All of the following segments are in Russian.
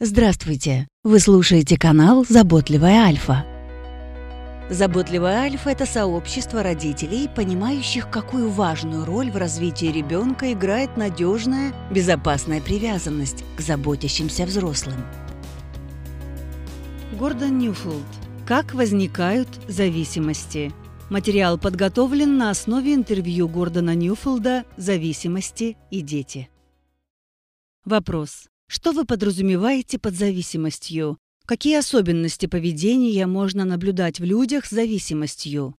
Здравствуйте! Вы слушаете канал «Заботливая Альфа». «Заботливая Альфа» – это сообщество родителей, понимающих, какую важную роль в развитии ребенка играет надежная, безопасная привязанность к заботящимся взрослым. Гордон Ньюфилд. Как возникают зависимости? Материал подготовлен на основе интервью Гордона Ньюфилда «Зависимости и дети». Вопрос. Что вы подразумеваете под зависимостью? Какие особенности поведения можно наблюдать в людях с зависимостью?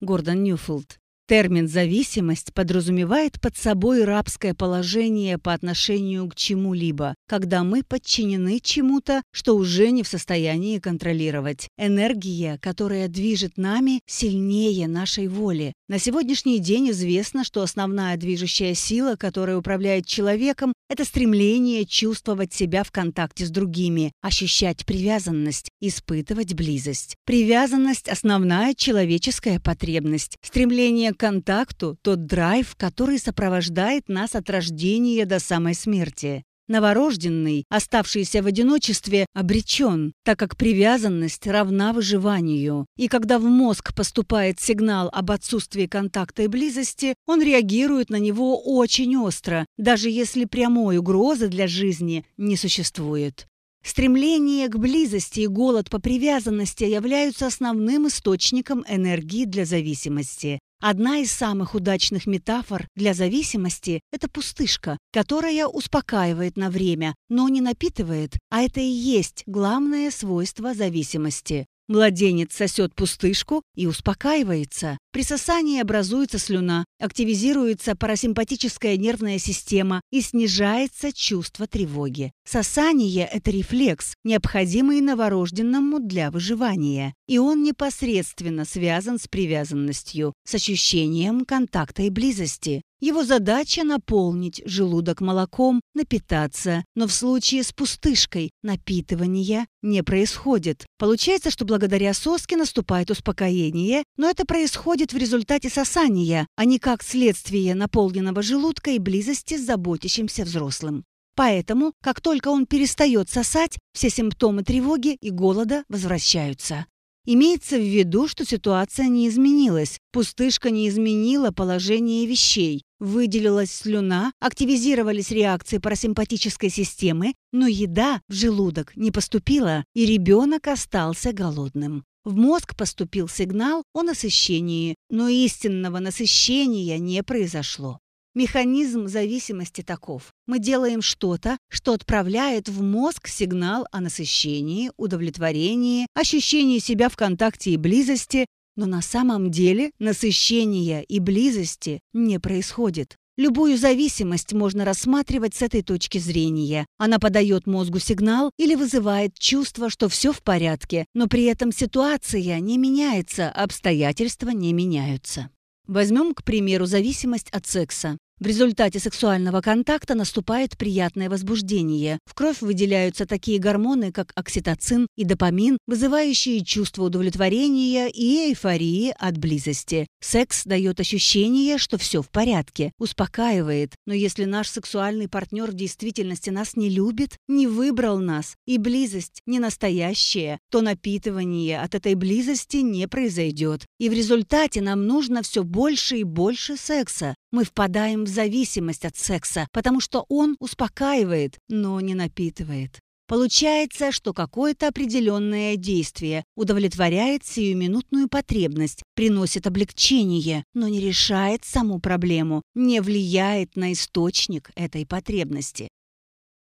Гордон Ньюфилд. Термин «зависимость» подразумевает под собой рабское положение по отношению к чему-либо, когда мы подчинены чему-то, что уже не в состоянии контролировать. Энергия, которая движет нами, сильнее нашей воли. На сегодняшний день известно, что основная движущая сила, которая управляет человеком, это стремление чувствовать себя в контакте с другими, ощущать привязанность, испытывать близость. Привязанность – основная человеческая потребность. Стремление контакту тот драйв, который сопровождает нас от рождения до самой смерти. Новорожденный, оставшийся в одиночестве, обречен, так как привязанность равна выживанию. И когда в мозг поступает сигнал об отсутствии контакта и близости, он реагирует на него очень остро, даже если прямой угрозы для жизни не существует. Стремление к близости и голод по привязанности являются основным источником энергии для зависимости. Одна из самых удачных метафор для зависимости – это пустышка, которая успокаивает на время, но не напитывает, а это и есть главное свойство зависимости. Младенец сосет пустышку и успокаивается. При сосании образуется слюна, активизируется парасимпатическая нервная система и снижается чувство тревоги. Сосание – это рефлекс, необходимый новорожденному для выживания. И он непосредственно связан с привязанностью, с ощущением контакта и близости. Его задача – наполнить желудок молоком, напитаться, но в случае с пустышкой напитывания не происходит. Получается, что благодаря соске наступает успокоение, но это происходит в результате сосания, а не как следствие наполненного желудка и близости с заботящимся взрослым. Поэтому, как только он перестает сосать, все симптомы тревоги и голода возвращаются. Имеется в виду, что ситуация не изменилась, пустышка не изменила положение вещей, выделилась слюна, активизировались реакции парасимпатической системы, но еда в желудок не поступила, и ребенок остался голодным. В мозг поступил сигнал о насыщении, но истинного насыщения не произошло. Механизм зависимости таков. Мы делаем что-то, что отправляет в мозг сигнал о насыщении, удовлетворении, ощущении себя в контакте и близости, но на самом деле насыщения и близости не происходит. Любую зависимость можно рассматривать с этой точки зрения. Она подает мозгу сигнал или вызывает чувство, что все в порядке, но при этом ситуация не меняется, обстоятельства не меняются. Возьмем, к примеру, зависимость от секса. В результате сексуального контакта наступает приятное возбуждение. В кровь выделяются такие гормоны, как окситоцин и допамин, вызывающие чувство удовлетворения и эйфории от близости. Секс дает ощущение, что все в порядке, успокаивает. Но если наш сексуальный партнер в действительности нас не любит, не выбрал нас, и близость не настоящая, то напитывание от этой близости не произойдет. И в результате нам нужно все больше и больше секса. Мы впадаем в зависимость от секса, потому что он успокаивает, но не напитывает. Получается, что какое-то определенное действие удовлетворяет сиюминутную потребность, приносит облегчение, но не решает саму проблему, не влияет на источник этой потребности.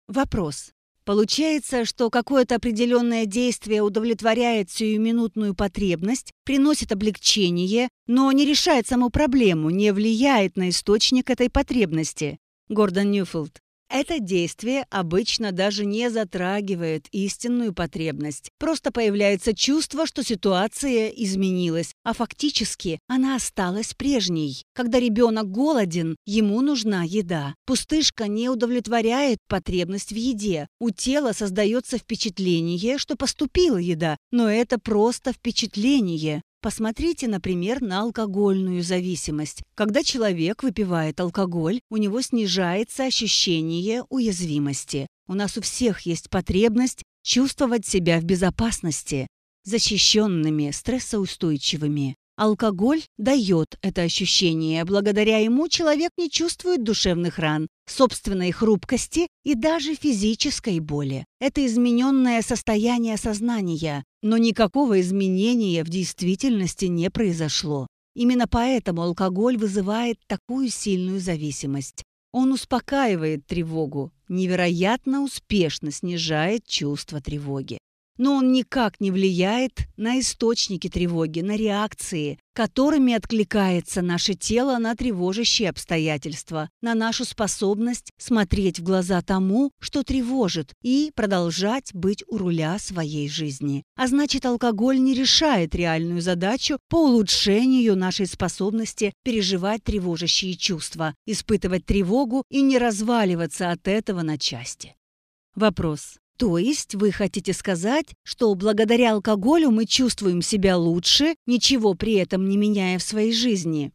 Вопрос. Получается, что какое-то определенное действие удовлетворяет сиюминутную потребность, приносит облегчение, но не решает саму проблему, не влияет на источник этой потребности. Гордон Ньюфилд. Это действие обычно даже не затрагивает истинную потребность. Просто появляется чувство, что ситуация изменилась, а фактически она осталась прежней. Когда ребенок голоден, ему нужна еда. Пустышка не удовлетворяет потребность в еде. У тела создается впечатление, что поступила еда, но это просто впечатление. Посмотрите, например, на алкогольную зависимость. Когда человек выпивает алкоголь, у него снижается ощущение уязвимости. У нас у всех есть потребность чувствовать себя в безопасности, защищенными, стрессоустойчивыми. Алкоголь дает это ощущение. Благодаря ему человек не чувствует душевных ран, собственной хрупкости и даже физической боли. Это измененное состояние сознания, но никакого изменения в действительности не произошло. Именно поэтому алкоголь вызывает такую сильную зависимость. Он успокаивает тревогу, невероятно успешно снижает чувство тревоги но он никак не влияет на источники тревоги, на реакции, которыми откликается наше тело на тревожащие обстоятельства, на нашу способность смотреть в глаза тому, что тревожит, и продолжать быть у руля своей жизни. А значит, алкоголь не решает реальную задачу по улучшению нашей способности переживать тревожащие чувства, испытывать тревогу и не разваливаться от этого на части. Вопрос. То есть вы хотите сказать, что благодаря алкоголю мы чувствуем себя лучше, ничего при этом не меняя в своей жизни?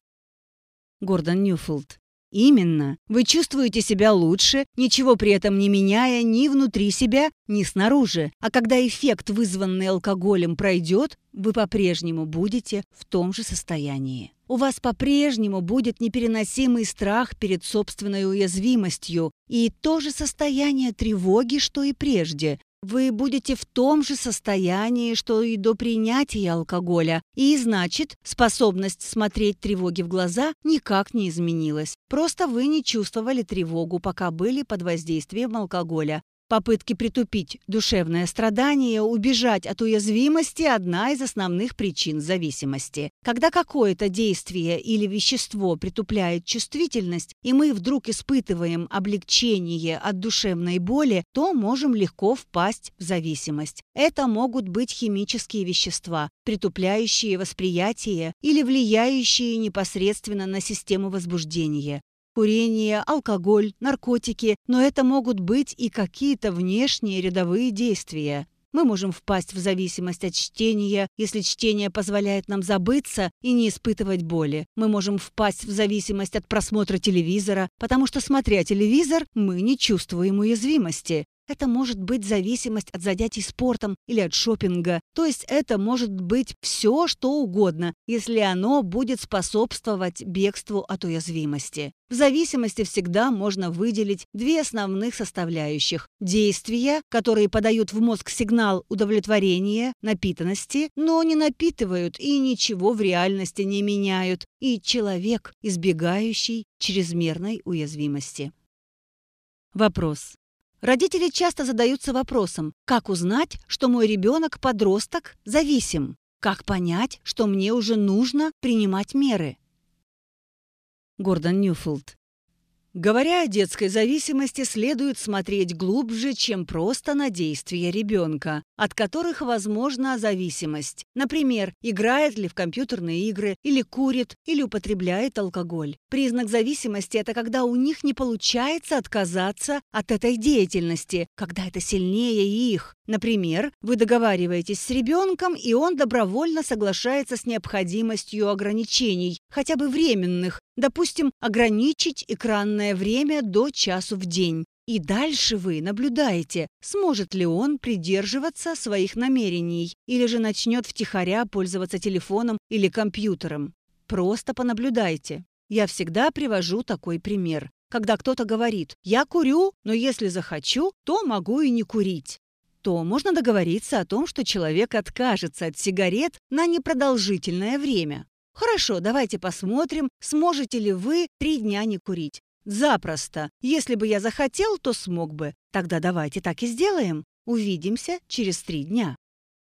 Гордон Ньюфилд. Именно. Вы чувствуете себя лучше, ничего при этом не меняя ни внутри себя, ни снаружи. А когда эффект, вызванный алкоголем, пройдет, вы по-прежнему будете в том же состоянии. У вас по-прежнему будет непереносимый страх перед собственной уязвимостью и то же состояние тревоги, что и прежде. Вы будете в том же состоянии, что и до принятия алкоголя, и, значит, способность смотреть тревоги в глаза никак не изменилась. Просто вы не чувствовали тревогу, пока были под воздействием алкоголя. Попытки притупить душевное страдание, убежать от уязвимости – одна из основных причин зависимости. Когда какое-то действие или вещество притупляет чувствительность, и мы вдруг испытываем облегчение от душевной боли, то можем легко впасть в зависимость. Это могут быть химические вещества, притупляющие восприятие или влияющие непосредственно на систему возбуждения курение, алкоголь, наркотики, но это могут быть и какие-то внешние рядовые действия. Мы можем впасть в зависимость от чтения, если чтение позволяет нам забыться и не испытывать боли. Мы можем впасть в зависимость от просмотра телевизора, потому что, смотря телевизор, мы не чувствуем уязвимости. Это может быть зависимость от занятий спортом или от шопинга. То есть это может быть все, что угодно, если оно будет способствовать бегству от уязвимости. В зависимости всегда можно выделить две основных составляющих. Действия, которые подают в мозг сигнал удовлетворения, напитанности, но не напитывают и ничего в реальности не меняют. И человек, избегающий чрезмерной уязвимости. Вопрос. Родители часто задаются вопросом, как узнать, что мой ребенок-подросток зависим? Как понять, что мне уже нужно принимать меры? Гордон Ньюфилд Говоря о детской зависимости, следует смотреть глубже, чем просто на действия ребенка, от которых возможна зависимость. Например, играет ли в компьютерные игры, или курит, или употребляет алкоголь. Признак зависимости – это когда у них не получается отказаться от этой деятельности, когда это сильнее их. Например, вы договариваетесь с ребенком, и он добровольно соглашается с необходимостью ограничений, хотя бы временных, допустим, ограничить экранное время до часу в день. И дальше вы наблюдаете, сможет ли он придерживаться своих намерений или же начнет втихаря пользоваться телефоном или компьютером. Просто понаблюдайте. Я всегда привожу такой пример. Когда кто-то говорит «я курю, но если захочу, то могу и не курить» то можно договориться о том, что человек откажется от сигарет на непродолжительное время. Хорошо, давайте посмотрим, сможете ли вы три дня не курить. Запросто. Если бы я захотел, то смог бы. Тогда давайте так и сделаем. Увидимся через три дня.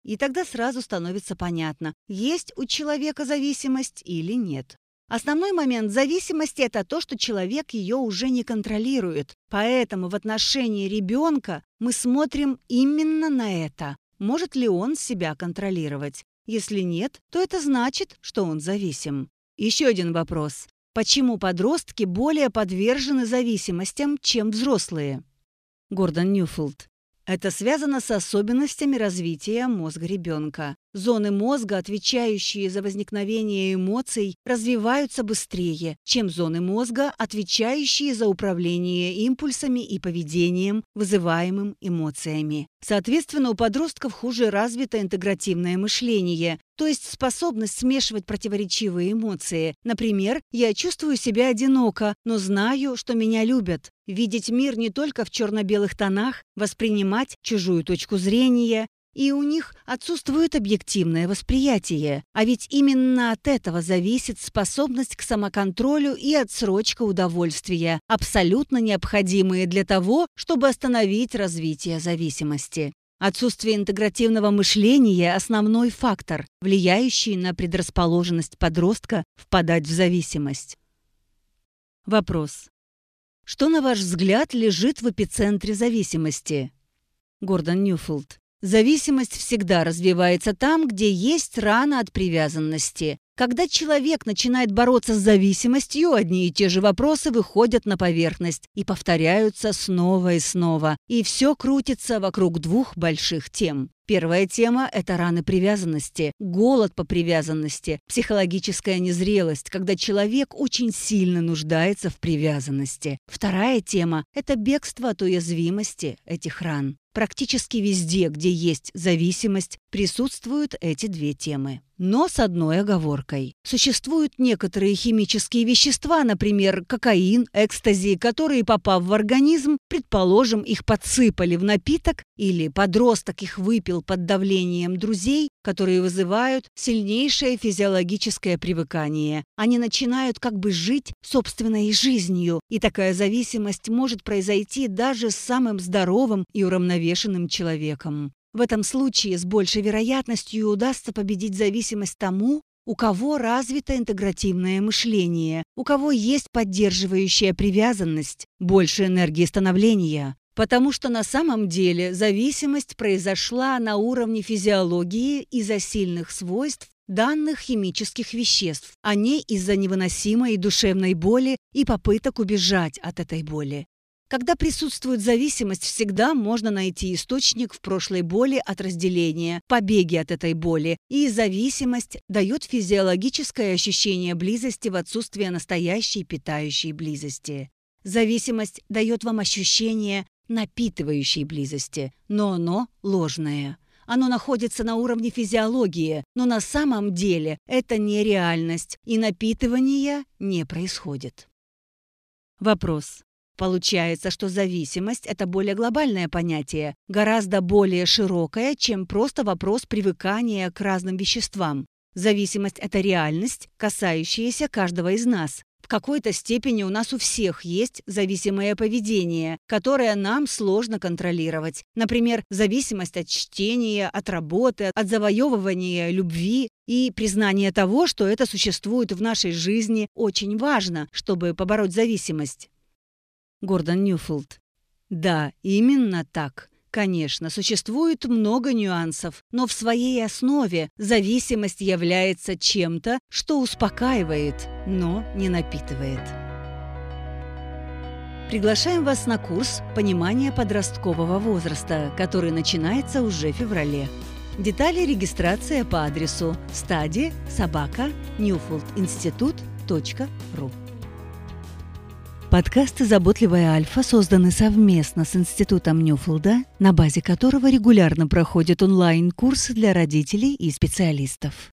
И тогда сразу становится понятно, есть у человека зависимость или нет. Основной момент зависимости – это то, что человек ее уже не контролирует. Поэтому в отношении ребенка мы смотрим именно на это. Может ли он себя контролировать? Если нет, то это значит, что он зависим. Еще один вопрос. Почему подростки более подвержены зависимостям, чем взрослые? Гордон Ньюфилд. Это связано с особенностями развития мозга ребенка. Зоны мозга, отвечающие за возникновение эмоций, развиваются быстрее, чем зоны мозга, отвечающие за управление импульсами и поведением, вызываемым эмоциями. Соответственно, у подростков хуже развито интегративное мышление, то есть способность смешивать противоречивые эмоции. Например, я чувствую себя одиноко, но знаю, что меня любят. Видеть мир не только в черно-белых тонах, воспринимать чужую точку зрения, и у них отсутствует объективное восприятие. А ведь именно от этого зависит способность к самоконтролю и отсрочка удовольствия, абсолютно необходимые для того, чтобы остановить развитие зависимости. Отсутствие интегративного мышления – основной фактор, влияющий на предрасположенность подростка впадать в зависимость. Вопрос. Что, на ваш взгляд, лежит в эпицентре зависимости? Гордон Ньюфилд. Зависимость всегда развивается там, где есть рана от привязанности. Когда человек начинает бороться с зависимостью, одни и те же вопросы выходят на поверхность и повторяются снова и снова. И все крутится вокруг двух больших тем. Первая тема – это раны привязанности, голод по привязанности, психологическая незрелость, когда человек очень сильно нуждается в привязанности. Вторая тема – это бегство от уязвимости этих ран. Практически везде, где есть зависимость, присутствуют эти две темы. Но с одной оговоркой. Существуют некоторые химические вещества, например, кокаин, экстази, которые, попав в организм, предположим, их подсыпали в напиток или подросток их выпил под давлением друзей, которые вызывают сильнейшее физиологическое привыкание. Они начинают как бы жить собственной жизнью, и такая зависимость может произойти даже с самым здоровым и уравновешенным человеком. В этом случае с большей вероятностью удастся победить зависимость тому, у кого развито интегративное мышление, у кого есть поддерживающая привязанность, больше энергии становления. Потому что на самом деле зависимость произошла на уровне физиологии из-за сильных свойств данных химических веществ, а не из-за невыносимой душевной боли и попыток убежать от этой боли. Когда присутствует зависимость, всегда можно найти источник в прошлой боли от разделения, побеги от этой боли, и зависимость дает физиологическое ощущение близости в отсутствие настоящей питающей близости. Зависимость дает вам ощущение напитывающей близости, но оно ложное. Оно находится на уровне физиологии, но на самом деле это не реальность, и напитывание не происходит. Вопрос. Получается, что зависимость – это более глобальное понятие, гораздо более широкое, чем просто вопрос привыкания к разным веществам. Зависимость – это реальность, касающаяся каждого из нас. В какой-то степени у нас у всех есть зависимое поведение, которое нам сложно контролировать. Например, зависимость от чтения, от работы, от завоевывания любви и признание того, что это существует в нашей жизни, очень важно, чтобы побороть зависимость. Гордон Ньюфилд. Да, именно так. Конечно, существует много нюансов, но в своей основе зависимость является чем-то, что успокаивает, но не напитывает. Приглашаем вас на курс «Понимание подросткового возраста», который начинается уже в феврале. Детали регистрация по адресу стади собака newfoldinstitute.ru Подкасты «Заботливая Альфа» созданы совместно с Институтом Ньюфилда, на базе которого регулярно проходят онлайн-курсы для родителей и специалистов.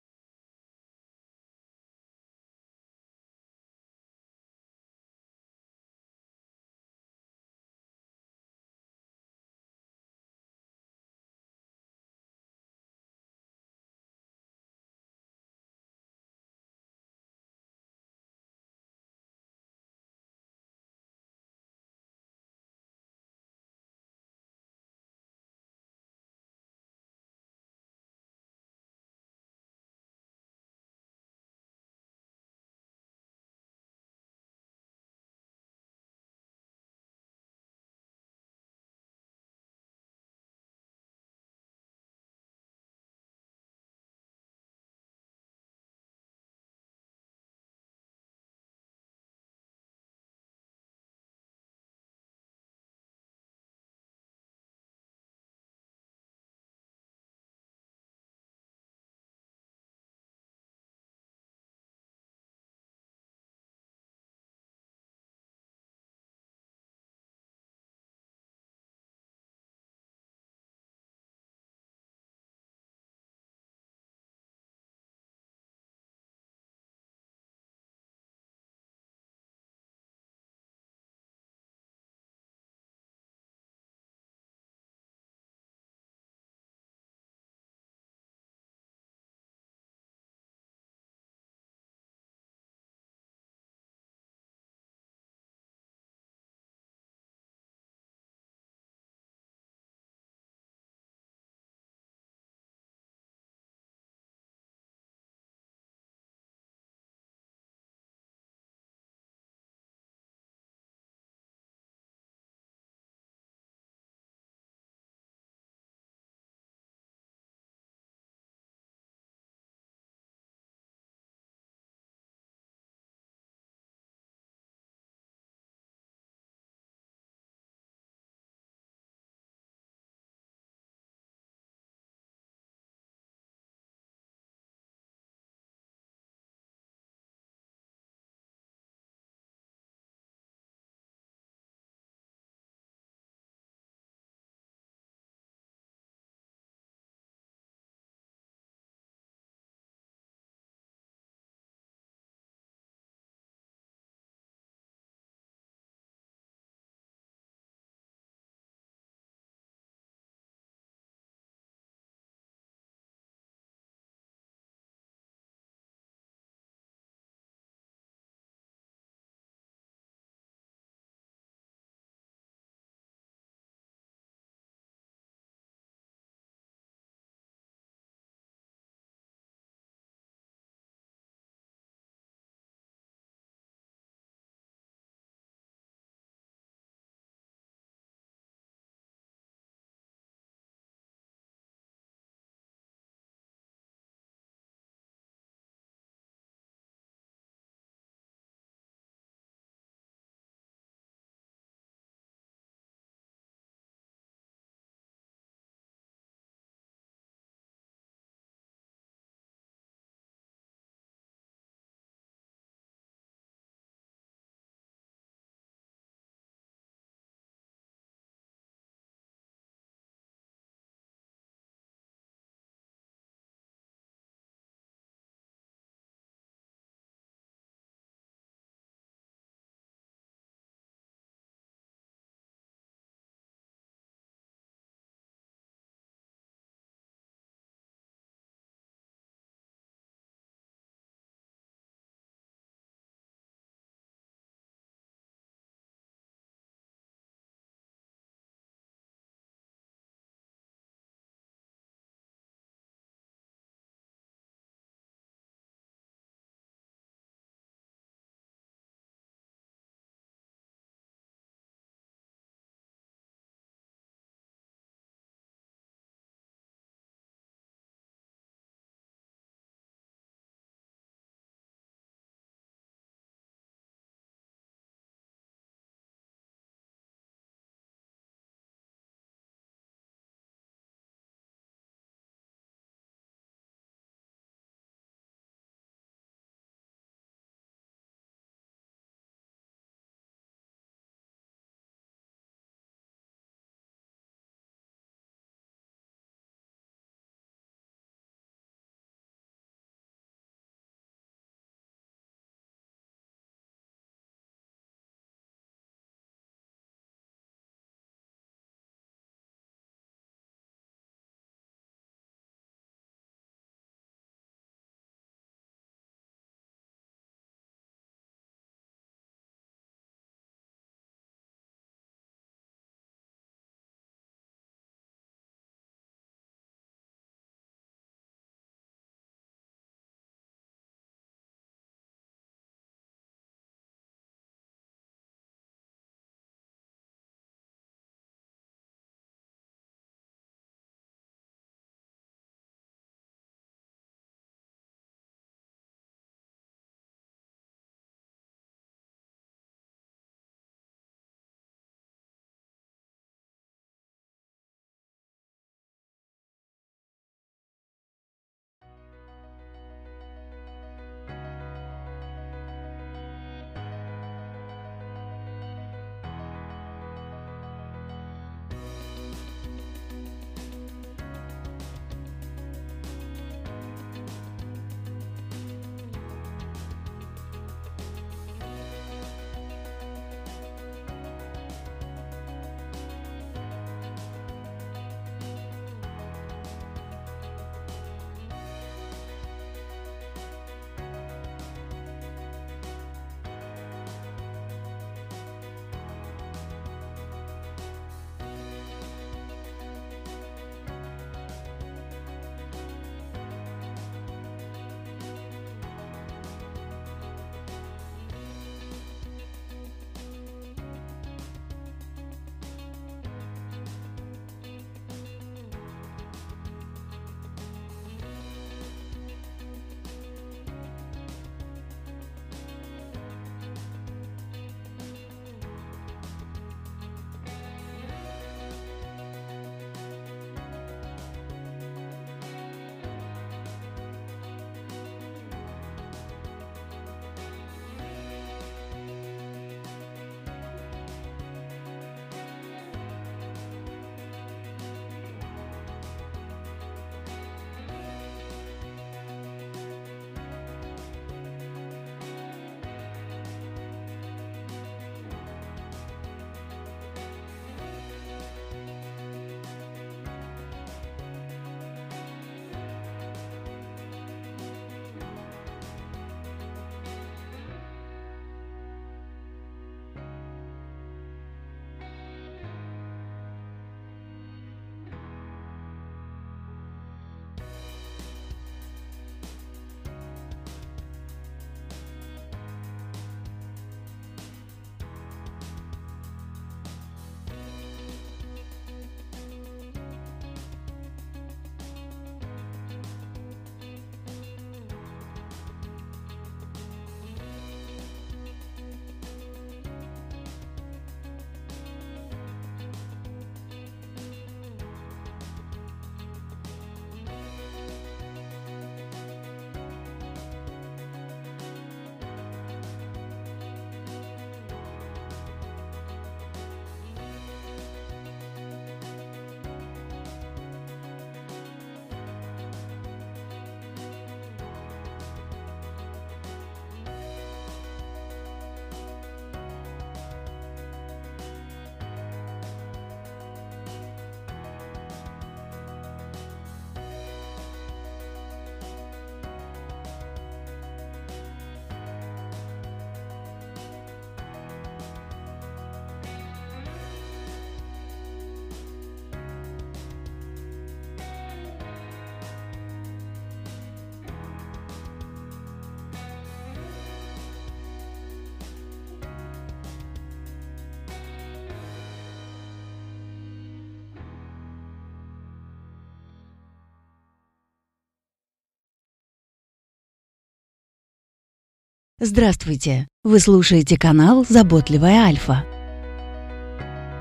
Здравствуйте! Вы слушаете канал «Заботливая Альфа».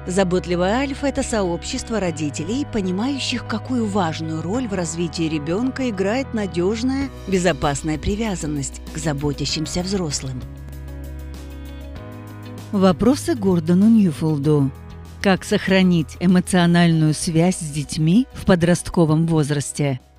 Заботливая Альфа – это сообщество родителей, понимающих, какую важную роль в развитии ребенка играет надежная, безопасная привязанность к заботящимся взрослым. Вопросы Гордону Ньюфолду. Как сохранить эмоциональную связь с детьми в подростковом возрасте –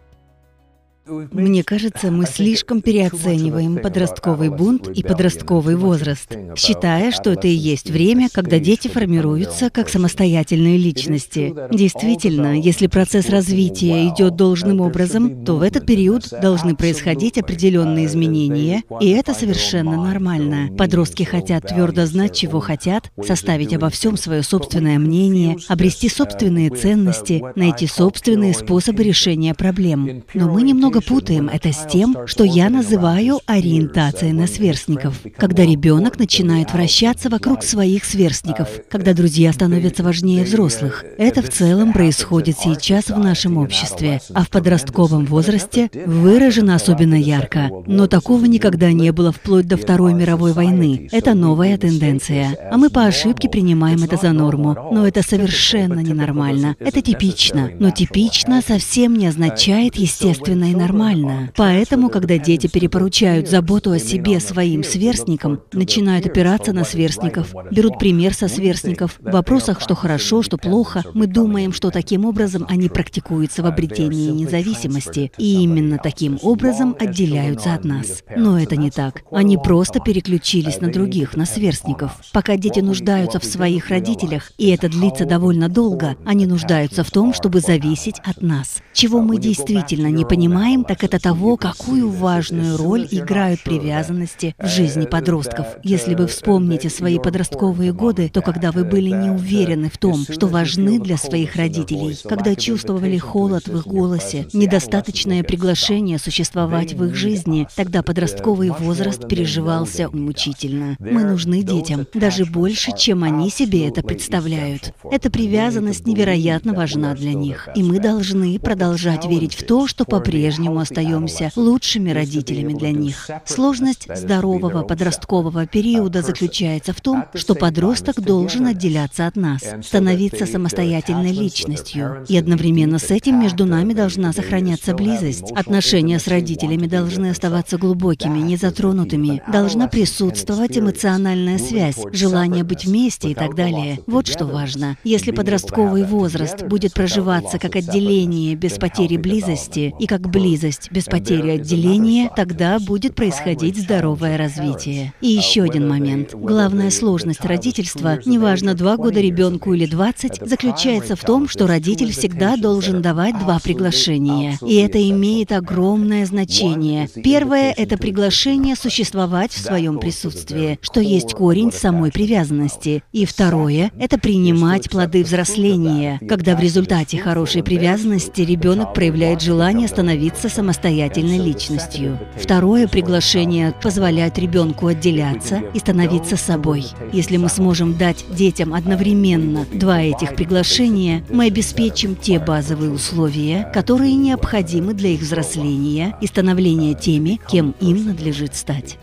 мне кажется, мы слишком переоцениваем подростковый бунт и подростковый возраст, считая, что это и есть время, когда дети формируются как самостоятельные личности. Действительно, если процесс развития идет должным образом, то в этот период должны происходить определенные изменения, и это совершенно нормально. Подростки хотят твердо знать, чего хотят, составить обо всем свое собственное мнение, обрести собственные ценности, найти собственные способы решения проблем. Но мы немного немного путаем это с тем, что я называю ориентацией на сверстников, когда ребенок начинает вращаться вокруг своих сверстников, когда друзья становятся важнее взрослых. Это в целом происходит сейчас в нашем обществе, а в подростковом возрасте выражено особенно ярко. Но такого никогда не было вплоть до Второй мировой войны. Это новая тенденция. А мы по ошибке принимаем это за норму. Но это совершенно ненормально. Это типично. Но типично совсем не означает естественное нормально. Поэтому, когда дети перепоручают заботу о себе своим сверстникам, начинают опираться на сверстников, берут пример со сверстников, в вопросах, что хорошо, что плохо, мы думаем, что таким образом они практикуются в обретении независимости, и именно таким образом отделяются от нас. Но это не так. Они просто переключились на других, на сверстников. Пока дети нуждаются в своих родителях, и это длится довольно долго, они нуждаются в том, чтобы зависеть от нас. Чего мы действительно не понимаем, знаем, так это того, какую важную роль играют привязанности в жизни подростков. Если вы вспомните свои подростковые годы, то когда вы были не уверены в том, что важны для своих родителей, когда чувствовали холод в их голосе, недостаточное приглашение существовать в их жизни, тогда подростковый возраст переживался мучительно. Мы нужны детям даже больше, чем они себе это представляют. Эта привязанность невероятно важна для них, и мы должны продолжать верить в то, что по-прежнему по-прежнему остаемся лучшими родителями для них. Сложность здорового подросткового периода заключается в том, что подросток должен отделяться от нас, становиться самостоятельной личностью. И одновременно с этим между нами должна сохраняться близость. Отношения с родителями должны оставаться глубокими, незатронутыми. Должна присутствовать эмоциональная связь, желание быть вместе и так далее. Вот что важно. Если подростковый возраст будет проживаться как отделение без потери близости и как близость, близость без потери отделения, тогда будет происходить здоровое развитие. И еще один момент. Главная сложность родительства, неважно, два года ребенку или 20, заключается в том, что родитель всегда должен давать два приглашения. И это имеет огромное значение. Первое – это приглашение существовать в своем присутствии, что есть корень самой привязанности. И второе – это принимать плоды взросления, когда в результате хорошей привязанности ребенок проявляет желание становиться становиться самостоятельной личностью. Второе приглашение позволяет ребенку отделяться и становиться собой. Если мы сможем дать детям одновременно два этих приглашения, мы обеспечим те базовые условия, которые необходимы для их взросления и становления теми, кем им надлежит стать.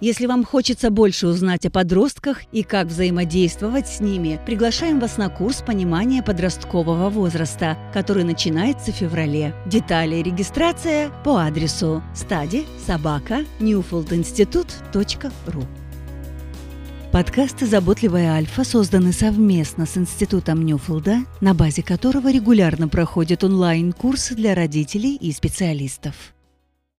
Если вам хочется больше узнать о подростках и как взаимодействовать с ними, приглашаем вас на курс понимания подросткового возраста, который начинается в феврале. Детали и регистрация по адресу стади собака newfoldinstitute.ru Подкасты «Заботливая Альфа» созданы совместно с Институтом Ньюфилда, на базе которого регулярно проходят онлайн-курсы для родителей и специалистов.